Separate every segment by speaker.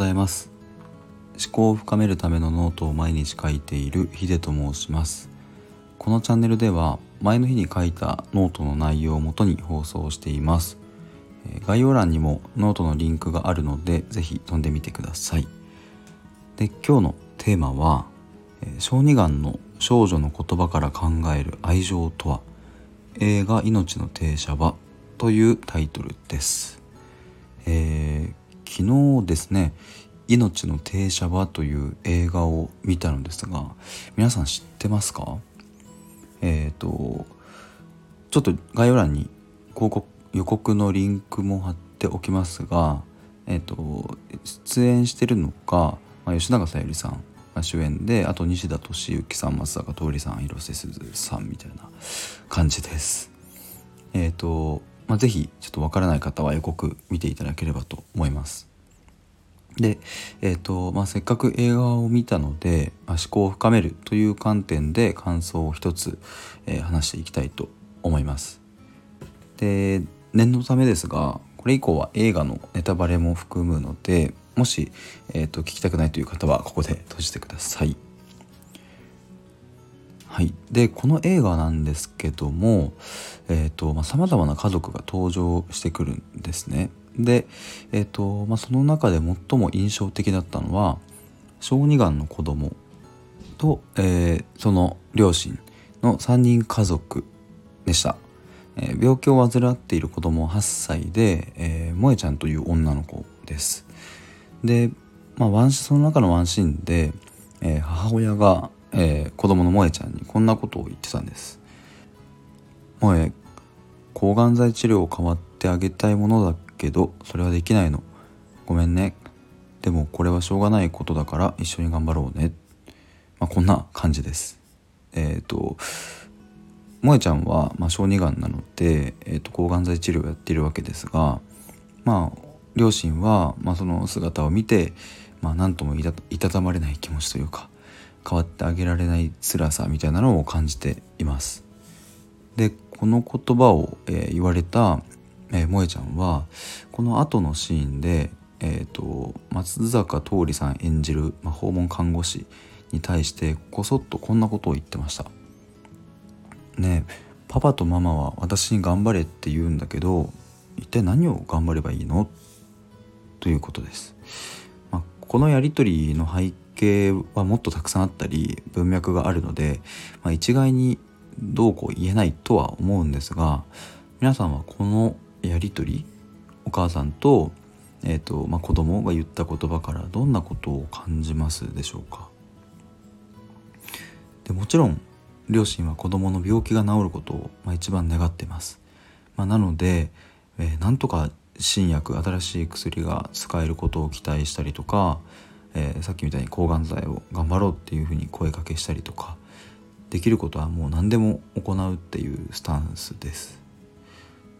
Speaker 1: ございます。思考を深めるためのノートを毎日書いているヒデと申します。このチャンネルでは前の日に書いたノートの内容をもとに放送しています。概要欄にもノートのリンクがあるのでぜひ飛んでみてください。で今日のテーマは小児がんの少女の言葉から考える愛情とは映画いのちの停車場というタイトルです、えー、昨日ですね命の停車場という映画を見たのですが皆さん知ってますか？えっ、ー、とちょっと概要欄に広告予告のリンクも貼っておきますがえっ、ー、と出演してるのが、まあ、吉永小百合さんが主演であと西田敏行さん松坂桃李さん広瀬すずさんみたいな感じです。えっ、ー、とまあ、ぜひちょっとわからない方は予告見ていただければと思いますで、えーとまあ、せっかく映画を見たので、まあ、思考を深めるという観点で感想を一つ、えー、話していきたいと思いますで念のためですがこれ以降は映画のネタバレも含むのでもし、えーと、聞きたくないという方はここで閉じてください。はい、でこの映画なんですけどもさまざ、まな家族が登場してくるんですね。で、えーとまあ、その中で最も印象的だったのは小児がんの子供と、えー、その両親の3人家族でした。えー、病気を患っている子供8歳で、えー、萌ちゃんという女の子です。で、まあ、ワンその中のワンシーンで、えー、母親が、えー、子供の萌ちゃんにこんなことを言ってたんです。萌え抗がん剤治療を代わってあげたいものだけどそれはできないの。ごめんね。でもこれはしょうがないことだから一緒に頑張ろうね。まあ、こんな感じです。えっ、ー、と萌ちゃんは、まあ、小児がんなので、えーと、抗がん剤治療をやっているわけですがまあ両親は、まあ、その姿を見て、まあ、何ともいたたまれない気持ちというか変わってあげられない辛さみたいなのを感じています。でこの言葉を、えー、言われた、えー、萌ちゃんはこの後のシーンで、えーと、松坂桃李さん演じる、まあ、訪問看護師に対してこそっとこんなことを言ってました。ねパパとママは私に頑張れって言うんだけど一体何を頑張ればいいの？ということです。まあ、このやり取りの背景はもっとたくさんあったり文脈があるので、まあ、一概にどうこう言えないとは思うんですが皆さんはこのやり取りお母さんと,、えーとまあ、子供が言った言葉からどんなことを感じますでしょうか？でもちろん両親は子供の病気が治ることを、まあ、一番願ってます、まあ、なので、えー、なんとか新薬新しい薬が使えることを期待したりとか、えー、さっきみたいに抗がん剤を頑張ろうっていうふうに声かけしたりとかできることはもう何でも行うっていうスタンスです。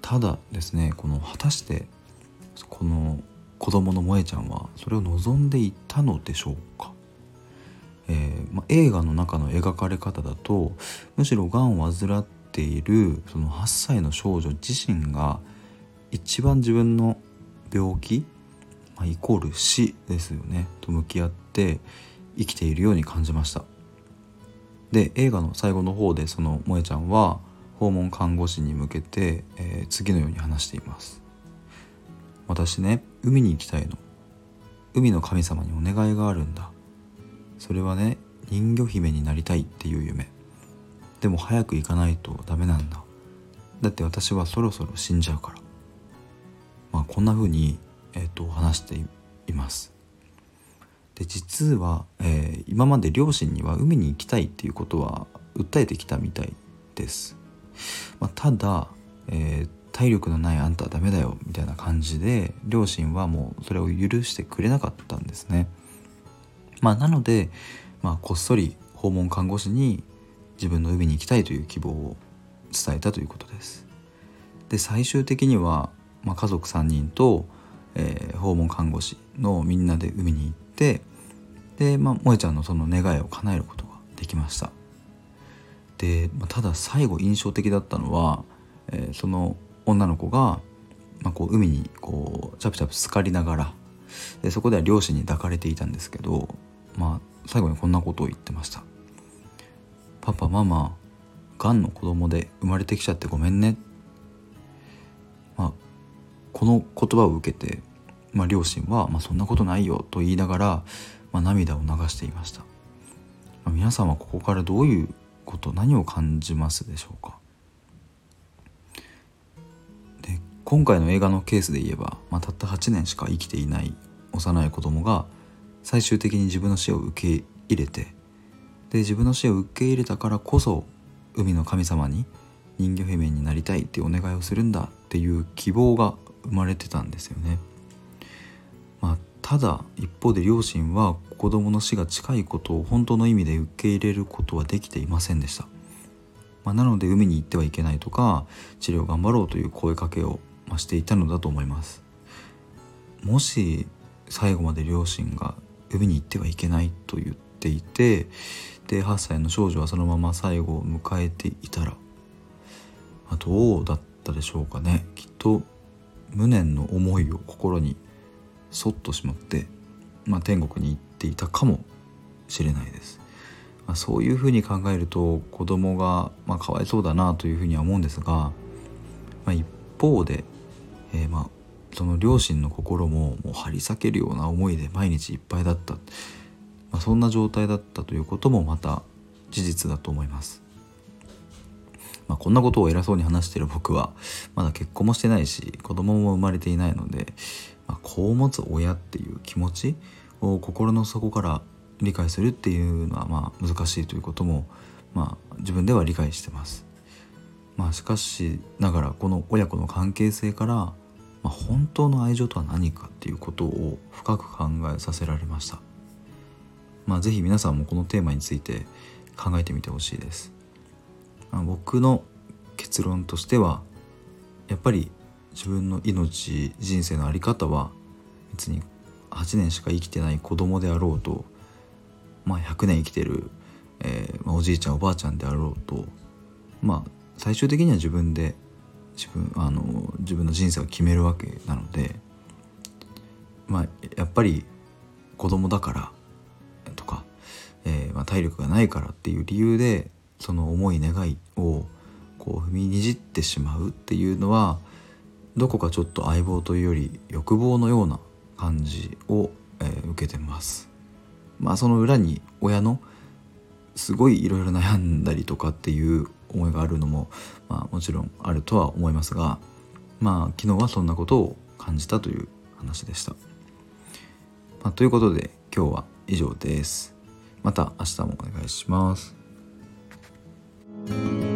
Speaker 1: ただですねこの果たしてこの子供の萌ちゃんはそれを望んでいたのでしょうか、えー、ま、映画の中の描かれ方だとむしろがんを患っているその8歳の少女自身が一番自分の病気、まあ、イコール死ですよね。と向き合って生きているように感じました。で映画の最後の方でその萌ちゃんは訪問看護師に向けて、えー、次のように話しています。私ね海に行きたいの。海の神様にお願いがあるんだ。それはね人魚姫になりたいっていう夢。でも早く行かないとダメなんだ。だって私はそろそろ死んじゃうから。まあ、こんな風に、えーと、話しています。で実は、えー、今まで両親には海に行きたいっていうことは訴えてきたみたいです。まあ、ただ、えー、体力のないあんたはダメだよみたいな感じで両親はもうそれを許してくれなかったんですね。まあ、なので、まあ、こっそり訪問看護師に自分の海に行きたいという希望を伝えたということです。で最終的にはまあ、家族3人と、えー、訪問看護師のみんなで海に行ってで、まあ、萌ちゃんのその願いを叶えることができました。で、まあ、ただ最後印象的だったのは、えー、その女の子が、まあ、こう海にこうチャプチャプ浸かりながら、でそこでは両親に抱かれていたんですけどまあ最後にこんなことを言ってました「パパママがんの子供で生まれてきちゃってごめんね」まあこの言葉を受けて、まあ、両親は、まあ「そんなことないよ」と言いながら、まあ、涙を流していました、まあ、皆さんはここからどういうこと何を感じますでしょうか。で今回の映画のケースで言えば、まあ、たった8年しか生きていない幼い子供が最終的に自分の死を受け入れてで自分の死を受け入れたからこそ海の神様に人魚姫になりたいってお願いをするんだっていう希望が生まれてたんですよね。まあ、ただ一方で両親は子供の死が近いことを本当の意味で受け入れることはできていませんでした。まあ、なので海に行ってはいけないとか治療頑張ろうという声かけをしていたのだと思います。もし最後まで両親が海に行ってはいけないと言っていてで8歳の少女はそのまま最後を迎えていたら、ま、どうだったでしょうかねきっと無念の思いを心にそっとしまって、まあ、天国に行っていたかもしれないです。まあ、そういうふうに考えると子供がまあかわいそうだなというふうには思うんですが、まあ、一方で、えー、まあその両親の心ももう張り裂けるような思いで毎日いっぱいだった、まあ、そんな状態だったということもまた事実だと思います。まあ、こんなことを偉そうに話してる僕はまだ結婚もしてないし子供も生まれていないので、まあ、子を持つ親っていう気持ちを心の底から理解するっていうのはまあ難しいということも、まあ、自分では理解してます。まあ、しかしながらこの親子の関係性からまあ、本当の愛情とは何かっていうことを深く考えさせられました。まあ、ぜひ皆さんもこのテーマについて考えてみてほしいです。僕の結論としてはやっぱり自分の命人生の在り方は別に8年しか生きてない子供であろうと、まあ、100年生きてる、えーまあ、おじいちゃんおばあちゃんであろうとまあ最終的には自分で自分あの自分の人生を決めるわけなのでまあやっぱり子供だからとか、えー、まあ、体力がないからっていう理由でその思い願いをこう踏みにじってしまうっていうのはどこかちょっと相棒というより欲望のような感じを、えー、受けてます。まあその裏に親のすごいいろいろ悩んだりとかっていう思いがあるのも、まあ、もちろんあるとは思いますがまあ昨日はそんなことを感じたという話でした。まあ、ということで今日は以上です。また明日もお願いします。Thank you.